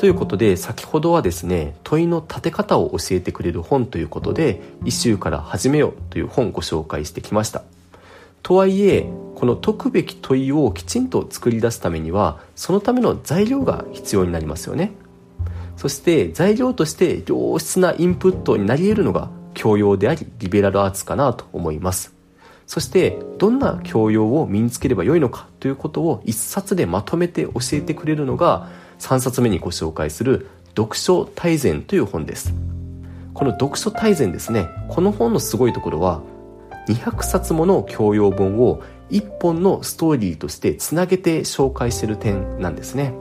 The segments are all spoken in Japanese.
ということで先ほどはですね問いの立て方を教えてくれる本ということで「一周から始めよう」という本をご紹介してきました。とはいえこの解くべき問いをきちんと作り出すためにはそのための材料が必要になりますよね。そして材料として良質なインプットになり得るのが教養でありリベラルアーツかなと思います。そしてどんな教養を身につければよいのかということを一冊でまとめて教えてくれるのが3冊目にご紹介する読書大全という本です。この読書大全ですねこの本のすごいところは200冊もの教養本を1本のストーリーとしてつなげて紹介してる点なんですね。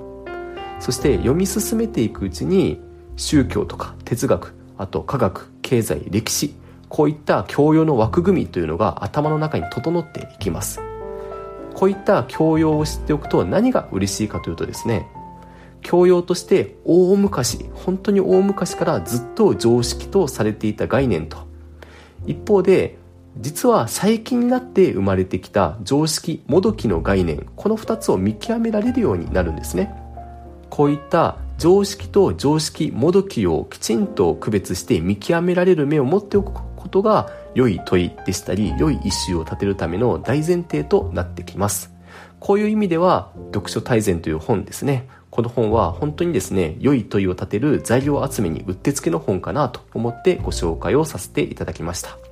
そして読み進めていくうちに宗教とか哲学あと科学経済歴史こういった教養の枠組みというのが頭の中に整っていきます。こういった教養を知っておくと何が嬉しいかというとですね教養として大昔本当に大昔からずっと常識とされていた概念と。一方で実は最近になって生まれてきた常識もどきの概念この2つを見極められるようになるんですね。こういった常識と常識もどきをきちんと区別して見極められる目を持っておくことが良い問いでしたり良いイシューを立てるための大前提となってきます。こういう意味では読書大全という本ですね。この本は本当にですね良い問いを立てる材料集めにうってつけの本かなと思ってご紹介をさせていただきました。